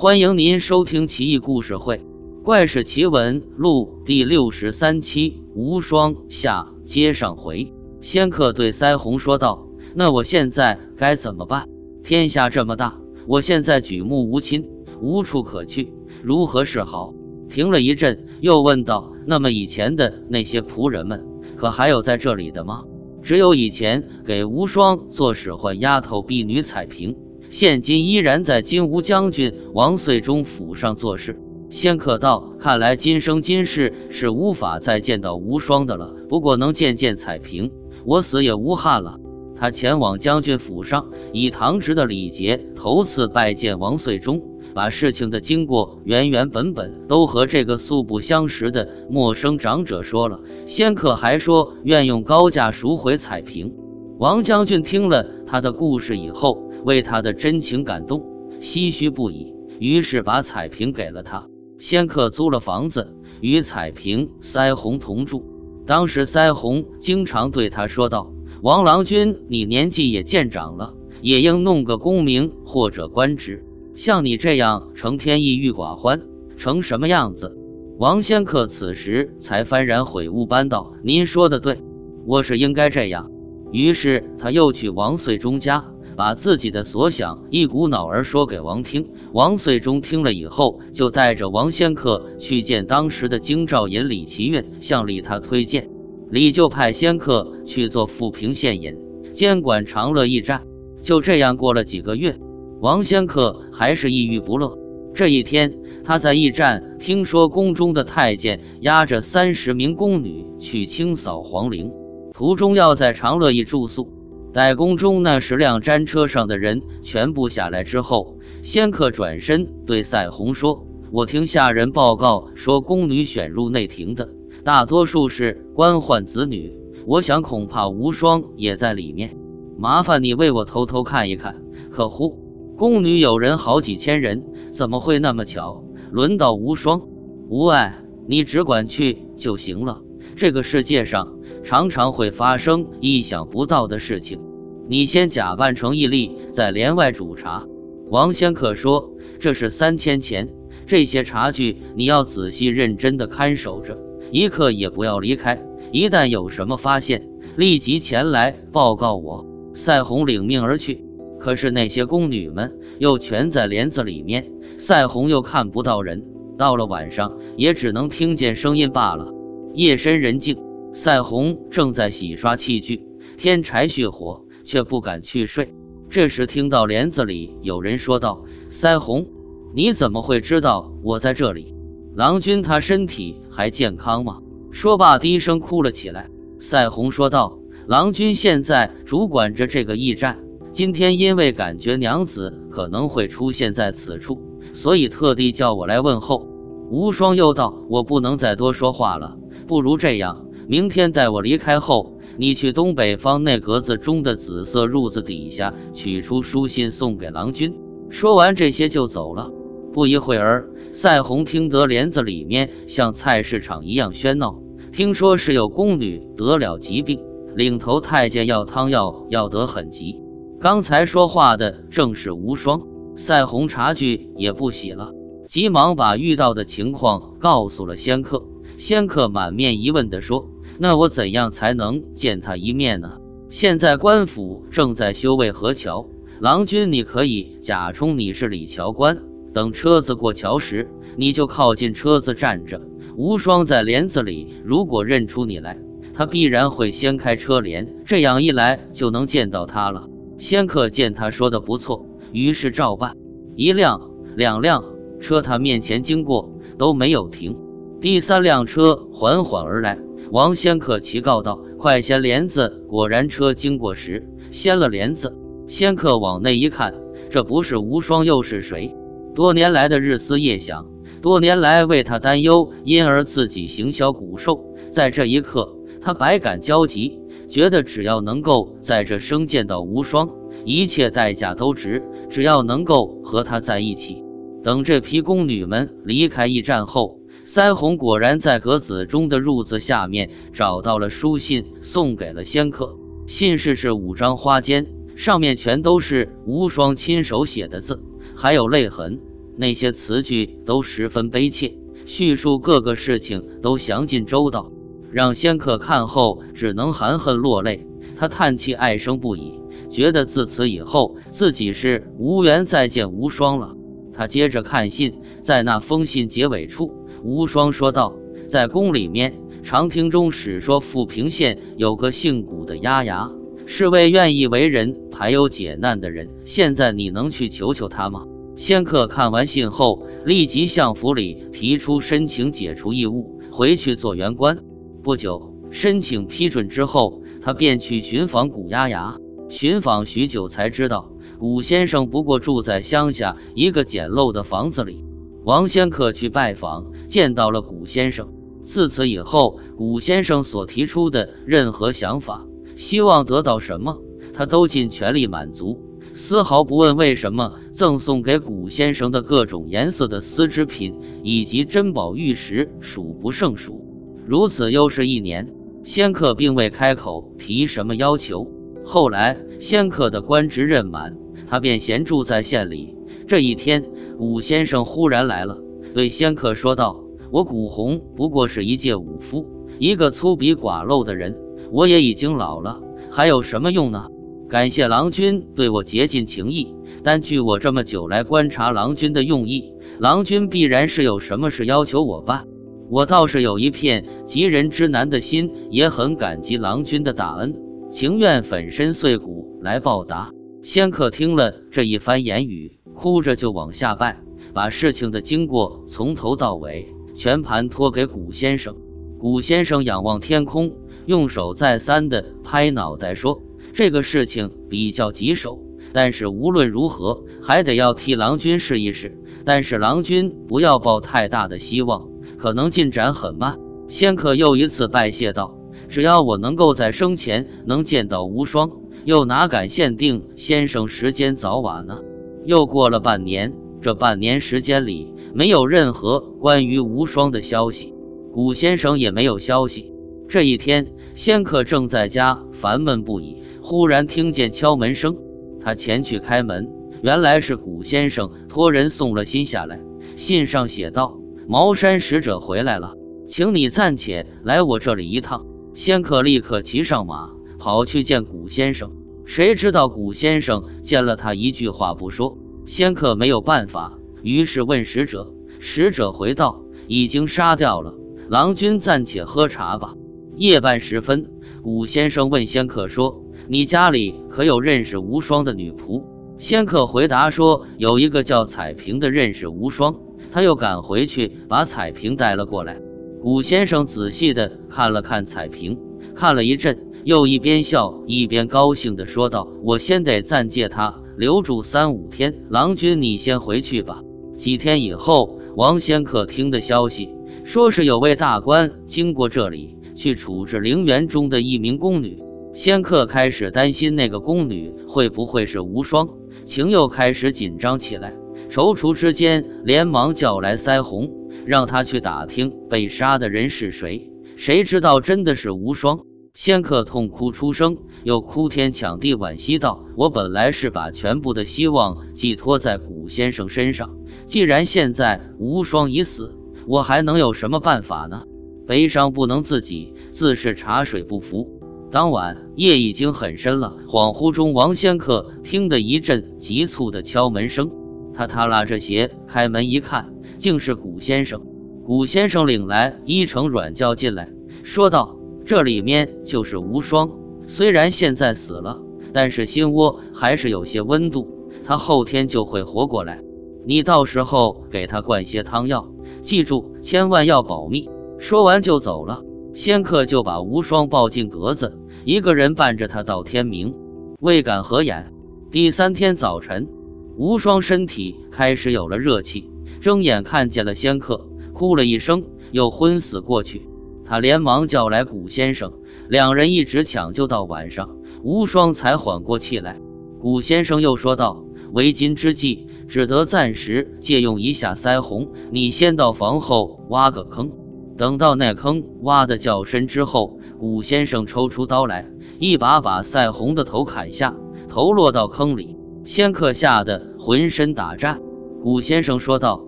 欢迎您收听《奇异故事会·怪事奇闻录》第六十三期《无双下》接上回。仙客对腮红说道：“那我现在该怎么办？天下这么大，我现在举目无亲，无处可去，如何是好？”停了一阵，又问道：“那么以前的那些仆人们，可还有在这里的吗？”只有以前给无双做使唤丫头婢女彩萍，现今依然在金吾将军王遂忠府上做事。仙客道：“看来今生今世是无法再见到无双的了。不过能见见彩萍，我死也无憾了。”他前往将军府上，以堂侄的礼节头次拜见王遂忠。把事情的经过原原本本都和这个素不相识的陌生长者说了。仙客还说愿用高价赎回彩萍。王将军听了他的故事以后，为他的真情感动，唏嘘不已，于是把彩萍给了他。仙客租了房子，与彩萍、腮红同住。当时腮红经常对他说道：“王郎君，你年纪也渐长了，也应弄个功名或者官职。”像你这样成天抑郁寡欢，成什么样子？王仙客此时才幡然悔悟般道：“您说的对，我是应该这样。”于是他又去王遂忠家，把自己的所想一股脑儿说给王听。王遂忠听了以后，就带着王仙客去见当时的京兆尹李奇运，向李他推荐。李就派仙客去做富平县尹，监管长乐驿站。就这样过了几个月。王仙客还是抑郁不乐。这一天，他在驿站听说宫中的太监押着三十名宫女去清扫皇陵，途中要在长乐驿住宿。待宫中那十辆毡车上的人全部下来之后，仙客转身对赛红说：“我听下人报告说，宫女选入内廷的大多数是官宦子女，我想恐怕无双也在里面。麻烦你为我偷偷看一看，可乎？”宫女有人好几千人，怎么会那么巧轮到无双？无碍，你只管去就行了。这个世界上常常会发生意想不到的事情。你先假扮成毅力，在帘外煮茶。王仙客说：“这是三千钱，这些茶具你要仔细认真的看守着，一刻也不要离开。一旦有什么发现，立即前来报告我。”赛红领命而去。可是那些宫女们又全在帘子里面，赛红又看不到人。到了晚上，也只能听见声音罢了。夜深人静，赛红正在洗刷器具、添柴续火，却不敢去睡。这时听到帘子里有人说道：“赛红，你怎么会知道我在这里？郎君他身体还健康吗？”说罢，低声哭了起来。赛红说道：“郎君现在主管着这个驿站。”今天因为感觉娘子可能会出现在此处，所以特地叫我来问候。无双又道：“我不能再多说话了，不如这样，明天待我离开后，你去东北方那格子中的紫色褥子底下取出书信送给郎君。”说完这些就走了。不一会儿，赛红听得帘子里面像菜市场一样喧闹，听说是有宫女得了疾病，领头太监要汤药要得很急。刚才说话的正是无双，赛红察觉也不喜了，急忙把遇到的情况告诉了仙客。仙客满面疑问地说：“那我怎样才能见他一面呢？”现在官府正在修渭河桥，郎君你可以假充你是李桥官，等车子过桥时，你就靠近车子站着。无双在帘子里，如果认出你来，他必然会掀开车帘，这样一来就能见到他了。仙客见他说的不错，于是照办。一辆、两辆车他面前经过，都没有停。第三辆车缓缓而来，王仙客齐告道：“快掀帘子！”果然，车经过时掀了帘子。仙客往内一看，这不是无双又是谁？多年来的日思夜想，多年来为他担忧，因而自己行销骨瘦，在这一刻，他百感交集。觉得只要能够在这生见到无双，一切代价都值。只要能够和他在一起。等这批宫女们离开驿站后，腮红果然在格子中的褥子下面找到了书信，送给了仙客。信是是五张花笺，上面全都是无双亲手写的字，还有泪痕。那些词句都十分悲切，叙述各个事情都详尽周到，让仙客看后只能含恨落泪。他叹气唉声不已，觉得自此以后自己是无缘再见无双了。他接着看信，在那封信结尾处，无双说道：“在宫里面，常听中史说富平县有个姓古的丫牙，是位愿意为人排忧解难的人。现在你能去求求他吗？”仙客看完信后，立即向府里提出申请解除义务，回去做员官。不久，申请批准之后，他便去寻访古丫牙。寻访许久，才知道。古先生不过住在乡下一个简陋的房子里。王仙客去拜访，见到了古先生。自此以后，古先生所提出的任何想法，希望得到什么，他都尽全力满足，丝毫不问为什么。赠送给古先生的各种颜色的丝织品以及珍宝玉石数不胜数。如此又是一年，仙客并未开口提什么要求。后来，仙客的官职任满。他便闲住在县里。这一天，古先生忽然来了，对仙客说道：“我古红不过是一介武夫，一个粗鄙寡陋的人。我也已经老了，还有什么用呢？感谢郎君对我竭尽情意，但据我这么久来观察郎君的用意，郎君必然是有什么事要求我办。我倒是有一片急人之难的心，也很感激郎君的大恩，情愿粉身碎骨来报答。”仙客听了这一番言语，哭着就往下拜，把事情的经过从头到尾全盘托给古先生。古先生仰望天空，用手再三的拍脑袋说：“这个事情比较棘手，但是无论如何还得要替郎君试一试。但是郎君不要抱太大的希望，可能进展很慢。”仙客又一次拜谢道：“只要我能够在生前能见到无双。”又哪敢限定先生时间早晚呢？又过了半年，这半年时间里没有任何关于无双的消息，古先生也没有消息。这一天，仙客正在家烦闷不已，忽然听见敲门声，他前去开门，原来是古先生托人送了信下来，信上写道：“茅山使者回来了，请你暂且来我这里一趟。”仙客立刻骑上马，跑去见古先生。谁知道古先生见了他一句话不说，仙客没有办法，于是问使者。使者回道：“已经杀掉了。郎君暂且喝茶吧。”夜半时分，古先生问仙客说：“你家里可有认识无双的女仆？”仙客回答说：“有一个叫彩萍的认识无双。”他又赶回去把彩萍带了过来。古先生仔细的看了看彩萍，看了一阵。又一边笑一边高兴地说道：“我先得暂借他留住三五天，郎君你先回去吧。”几天以后，王仙客听的消息，说是有位大官经过这里，去处置陵园中的一名宫女。仙客开始担心那个宫女会不会是无双，情又开始紧张起来。踌躇之间，连忙叫来腮红，让他去打听被杀的人是谁。谁知道真的是无双。仙客痛哭出声，又哭天抢地惋惜道：“我本来是把全部的希望寄托在古先生身上，既然现在无双已死，我还能有什么办法呢？”悲伤不能自己，自是茶水不服。当晚夜已经很深了，恍惚中，王仙客听得一阵急促的敲门声，他踏拉着鞋开门一看，竟是古先生。古先生领来一程软轿进来，说道。这里面就是无双，虽然现在死了，但是心窝还是有些温度，他后天就会活过来。你到时候给他灌些汤药，记住千万要保密。说完就走了。仙客就把无双抱进格子，一个人伴着他到天明，未敢合眼。第三天早晨，无双身体开始有了热气，睁眼看见了仙客，哭了一声，又昏死过去。他连忙叫来古先生，两人一直抢救到晚上，无双才缓过气来。古先生又说道：“为今之计，只得暂时借用一下腮红。你先到房后挖个坑，等到那坑挖的较深之后，古先生抽出刀来，一把把腮红的头砍下，头落到坑里。仙客吓得浑身打颤。古先生说道：“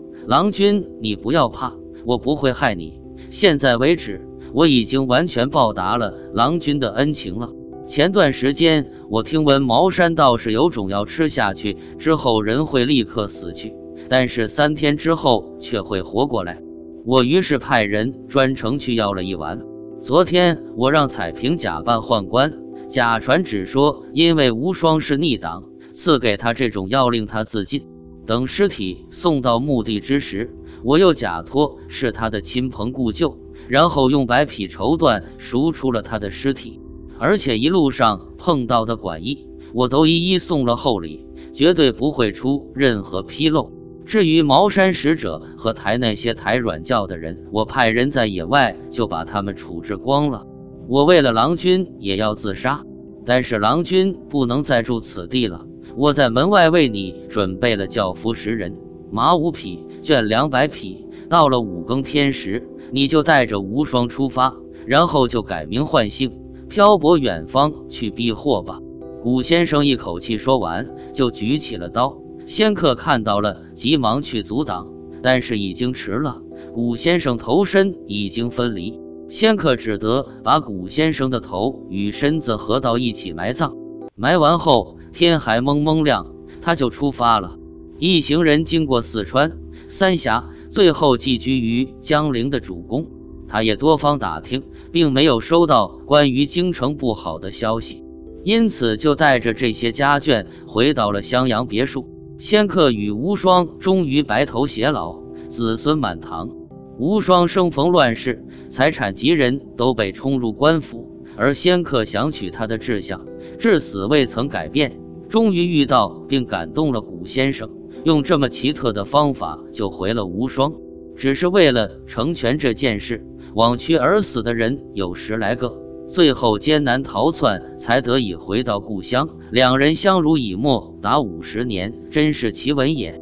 郎君，你不要怕，我不会害你。现在为止，我已经完全报答了郎君的恩情了。前段时间，我听闻茅山道士有种药吃下去之后，人会立刻死去，但是三天之后却会活过来。我于是派人专程去要了一丸。昨天，我让彩萍假扮宦官，假传只说因为无双是逆党，赐给他这种药，令他自尽。”等尸体送到墓地之时，我又假托是他的亲朋故旧，然后用白匹绸缎赎出了他的尸体，而且一路上碰到的馆驿，我都一一送了厚礼，绝对不会出任何纰漏。至于茅山使者和抬那些抬软轿的人，我派人在野外就把他们处置光了。我为了郎君也要自杀，但是郎君不能再住此地了。我在门外为你准备了轿夫十人，马五匹，圈两百匹。到了五更天时，你就带着无双出发，然后就改名换姓，漂泊远方去避祸吧。古先生一口气说完，就举起了刀。仙客看到了，急忙去阻挡，但是已经迟了。古先生头身已经分离，仙客只得把古先生的头与身子合到一起埋葬。埋完后。天还蒙蒙亮，他就出发了。一行人经过四川、三峡，最后寄居于江陵的主公。他也多方打听，并没有收到关于京城不好的消息，因此就带着这些家眷回到了襄阳别墅。仙客与无双终于白头偕老，子孙满堂。无双生逢乱世，财产及人都被冲入官府，而仙客想娶她的志向。至死未曾改变，终于遇到并感动了古先生，用这么奇特的方法救回了无双。只是为了成全这件事，枉屈而死的人有十来个，最后艰难逃窜，才得以回到故乡。两人相濡以沫达五十年，真是奇闻也。